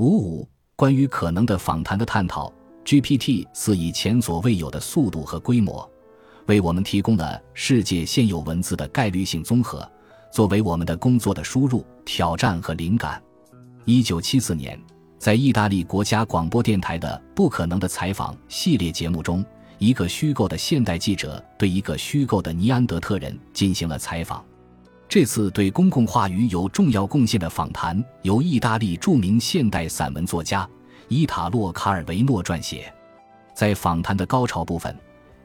五五，关于可能的访谈的探讨，GPT 四以前所未有的速度和规模，为我们提供了世界现有文字的概率性综合，作为我们的工作的输入、挑战和灵感。一九七四年，在意大利国家广播电台的《不可能的采访》系列节目中，一个虚构的现代记者对一个虚构的尼安德特人进行了采访。这次对公共话语有重要贡献的访谈，由意大利著名现代散文作家伊塔洛·卡尔维诺撰写。在访谈的高潮部分，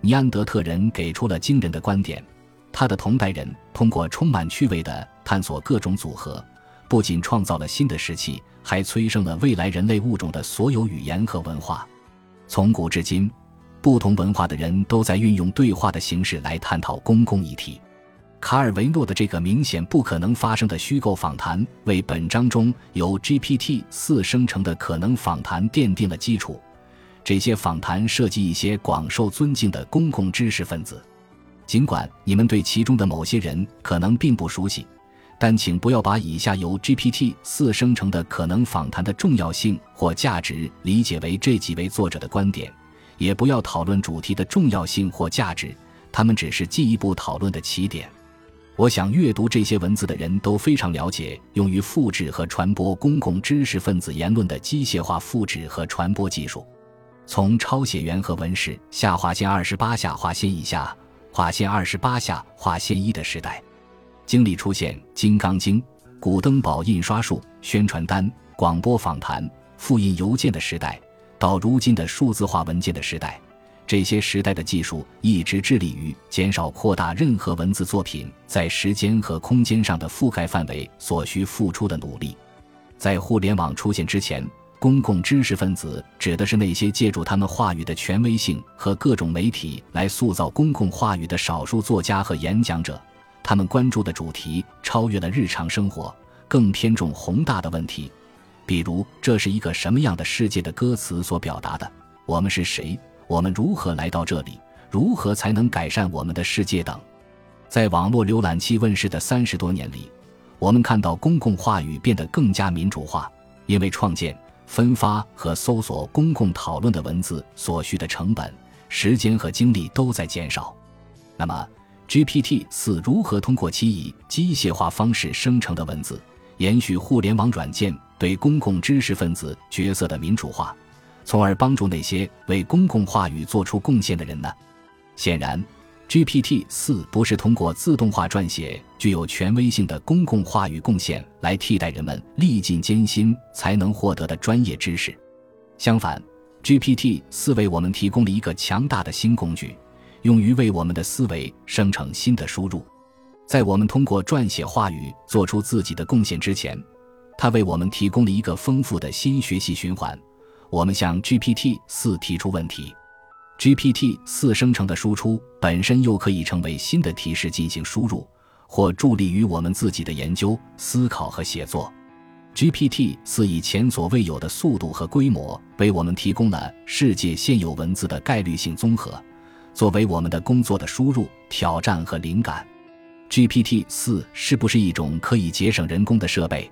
尼安德特人给出了惊人的观点：他的同代人通过充满趣味的探索各种组合，不仅创造了新的时期，还催生了未来人类物种的所有语言和文化。从古至今，不同文化的人都在运用对话的形式来探讨公共议题。卡尔维诺的这个明显不可能发生的虚构访谈，为本章中由 GPT 四生成的可能访谈奠定了基础。这些访谈涉及一些广受尊敬的公共知识分子，尽管你们对其中的某些人可能并不熟悉，但请不要把以下由 GPT 四生成的可能访谈的重要性或价值理解为这几位作者的观点，也不要讨论主题的重要性或价值，他们只是进一步讨论的起点。我想，阅读这些文字的人都非常了解用于复制和传播公共知识分子言论的机械化复制和传播技术。从抄写员和文士下划线二十八下划线以下划线二十八下划线一的时代，经历出现《金刚经》、古登堡印刷术、宣传单、广播访谈、复印邮件的时代，到如今的数字化文件的时代。这些时代的技术一直致力于减少扩大任何文字作品在时间和空间上的覆盖范围所需付出的努力。在互联网出现之前，公共知识分子指的是那些借助他们话语的权威性和各种媒体来塑造公共话语的少数作家和演讲者。他们关注的主题超越了日常生活，更偏重宏大的问题，比如“这是一个什么样的世界”的歌词所表达的“我们是谁”。我们如何来到这里？如何才能改善我们的世界等？在网络浏览器问世的三十多年里，我们看到公共话语变得更加民主化，因为创建、分发和搜索公共讨论的文字所需的成本、时间和精力都在减少。那么，GPT 四如何通过其以机械化方式生成的文字，延续互联网软件对公共知识分子角色的民主化？从而帮助那些为公共话语做出贡献的人呢？显然，GPT 四不是通过自动化撰写具有权威性的公共话语贡献来替代人们历尽艰辛才能获得的专业知识。相反，GPT 四为我们提供了一个强大的新工具，用于为我们的思维生成新的输入。在我们通过撰写话语做出自己的贡献之前，它为我们提供了一个丰富的新学习循环。我们向 GPT 四提出问题，GPT 四生成的输出本身又可以成为新的提示进行输入，或助力于我们自己的研究、思考和写作。GPT 四以前所未有的速度和规模，为我们提供了世界现有文字的概率性综合，作为我们的工作的输入、挑战和灵感。GPT 四是不是一种可以节省人工的设备？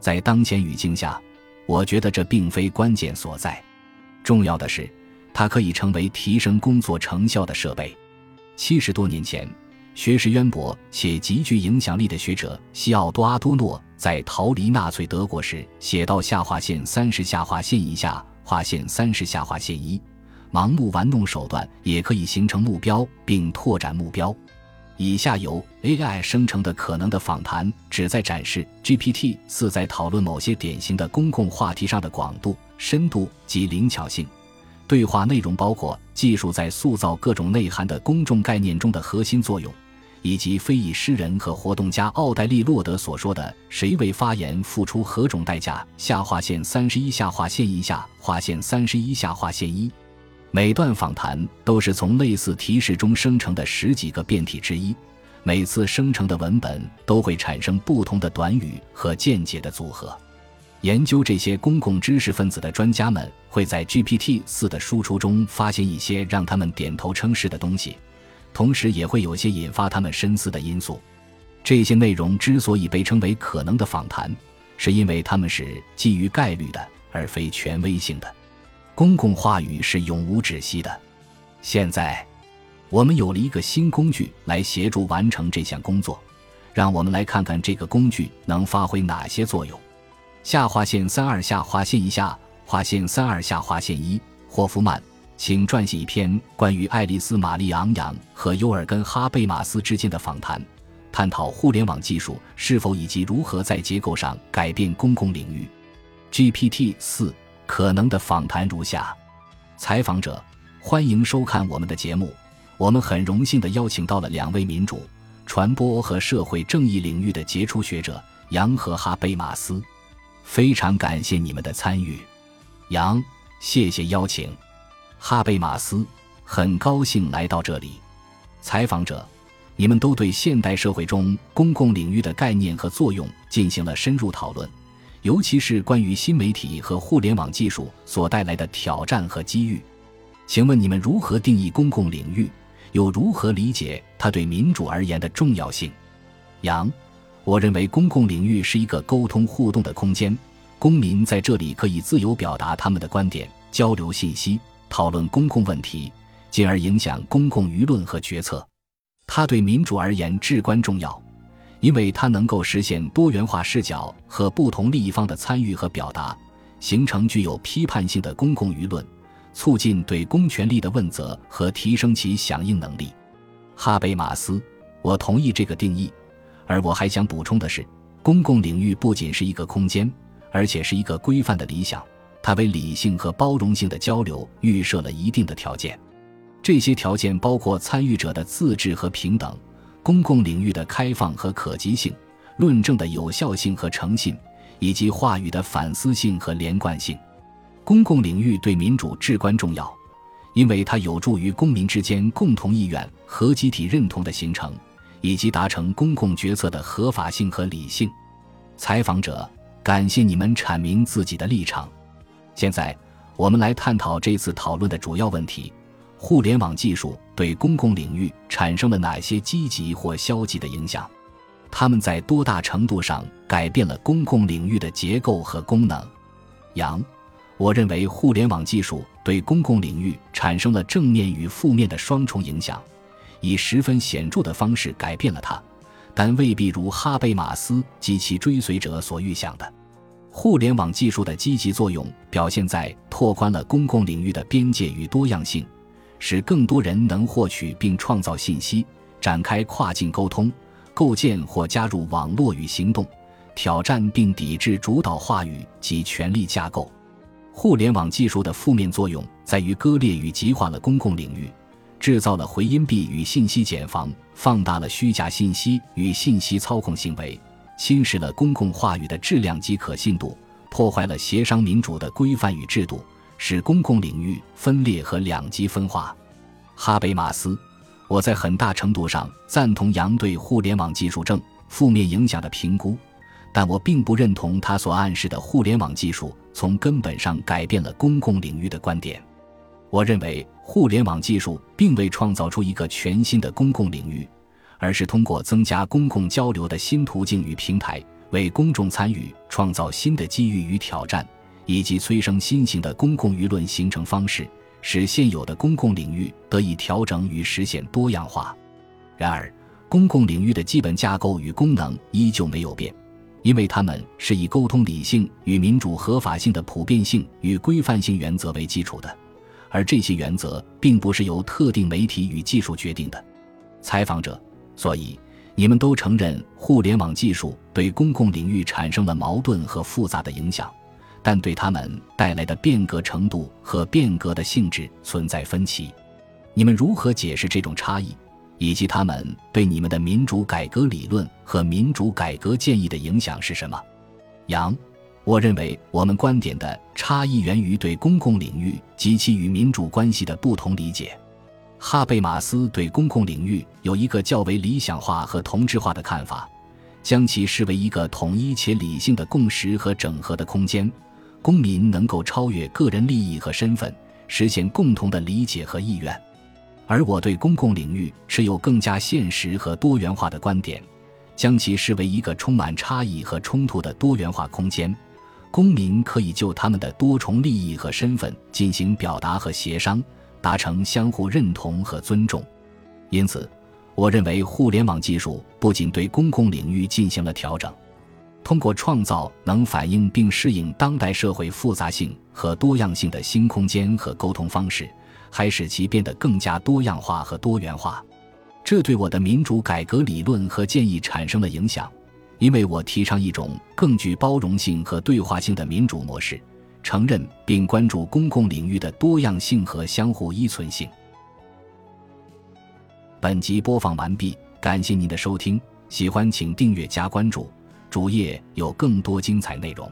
在当前语境下。我觉得这并非关键所在，重要的是，它可以成为提升工作成效的设备。七十多年前，学识渊博且极具影响力的学者西奥多·阿多诺在逃离纳粹德国时写到：下划线三十下划线以下划线三十下划线一，盲目玩弄手段也可以形成目标并拓展目标。以下由 AI 生成的可能的访谈，旨在展示 GPT 四在讨论某些典型的公共话题上的广度、深度及灵巧性。对话内容包括技术在塑造各种内涵的公众概念中的核心作用，以及非裔诗人和活动家奥黛丽·洛德所说的“谁为发言付出何种代价”。下划线三十一下划线一下划线三十一下划线一。每段访谈都是从类似提示中生成的十几个变体之一，每次生成的文本都会产生不同的短语和见解的组合。研究这些公共知识分子的专家们会在 GPT 四的输出中发现一些让他们点头称是的东西，同时也会有些引发他们深思的因素。这些内容之所以被称为可能的访谈，是因为他们是基于概率的。而非权威性的。公共话语是永无止息的。现在，我们有了一个新工具来协助完成这项工作。让我们来看看这个工具能发挥哪些作用。下划线三二下划线一下划线三二下划线一。霍夫曼，请撰写一篇关于爱丽丝·玛丽·昂扬和尤尔根·哈贝马斯之间的访谈，探讨互联网技术是否以及如何在结构上改变公共领域。GPT 四可能的访谈如下：采访者，欢迎收看我们的节目。我们很荣幸地邀请到了两位民主。传播和社会正义领域的杰出学者杨和哈贝马斯，非常感谢你们的参与。杨，谢谢邀请。哈贝马斯，很高兴来到这里。采访者，你们都对现代社会中公共领域的概念和作用进行了深入讨论，尤其是关于新媒体和互联网技术所带来的挑战和机遇。请问你们如何定义公共领域？又如何理解它对民主而言的重要性？杨，我认为公共领域是一个沟通互动的空间，公民在这里可以自由表达他们的观点，交流信息，讨论公共问题，进而影响公共舆论和决策。它对民主而言至关重要，因为它能够实现多元化视角和不同利益方的参与和表达，形成具有批判性的公共舆论。促进对公权力的问责和提升其响应能力，哈贝马斯，我同意这个定义。而我还想补充的是，公共领域不仅是一个空间，而且是一个规范的理想。它为理性和包容性的交流预设了一定的条件。这些条件包括参与者的自治和平等，公共领域的开放和可及性，论证的有效性和诚信，以及话语的反思性和连贯性。公共领域对民主至关重要，因为它有助于公民之间共同意愿和集体认同的形成，以及达成公共决策的合法性和理性。采访者，感谢你们阐明自己的立场。现在，我们来探讨这次讨论的主要问题：互联网技术对公共领域产生了哪些积极或消极的影响？它们在多大程度上改变了公共领域的结构和功能？杨。我认为互联网技术对公共领域产生了正面与负面的双重影响，以十分显著的方式改变了它，但未必如哈贝马斯及其追随者所预想的。互联网技术的积极作用表现在拓宽了公共领域的边界与多样性，使更多人能获取并创造信息，展开跨境沟通，构建或加入网络与行动，挑战并抵制主导话语及权力架构。互联网技术的负面作用在于割裂与极化了公共领域，制造了回音壁与信息茧房，放大了虚假信息与信息操控行为，侵蚀了公共话语的质量及可信度，破坏了协商民主的规范与制度，使公共领域分裂和两极分化。哈贝马斯，我在很大程度上赞同杨对互联网技术正负面影响的评估。但我并不认同他所暗示的互联网技术从根本上改变了公共领域的观点。我认为互联网技术并未创造出一个全新的公共领域，而是通过增加公共交流的新途径与平台，为公众参与创造新的机遇与挑战，以及催生新型的公共舆论形成方式，使现有的公共领域得以调整与实现多样化。然而，公共领域的基本架构与功能依旧没有变。因为它们是以沟通理性与民主合法性的普遍性与规范性原则为基础的，而这些原则并不是由特定媒体与技术决定的。采访者，所以你们都承认互联网技术对公共领域产生了矛盾和复杂的影响，但对他们带来的变革程度和变革的性质存在分歧。你们如何解释这种差异？以及他们对你们的民主改革理论和民主改革建议的影响是什么？杨，我认为我们观点的差异源于对公共领域及其与民主关系的不同理解。哈贝马斯对公共领域有一个较为理想化和同质化的看法，将其视为一个统一且理性的共识和整合的空间，公民能够超越个人利益和身份，实现共同的理解和意愿。而我对公共领域持有更加现实和多元化的观点，将其视为一个充满差异和冲突的多元化空间，公民可以就他们的多重利益和身份进行表达和协商，达成相互认同和尊重。因此，我认为互联网技术不仅对公共领域进行了调整，通过创造能反映并适应当代社会复杂性和多样性的新空间和沟通方式，还使其变得更加多样化和多元化。这对我的民主改革理论和建议产生了影响。因为我提倡一种更具包容性和对话性的民主模式，承认并关注公共领域的多样性和相互依存性。本集播放完毕，感谢您的收听，喜欢请订阅加关注，主页有更多精彩内容。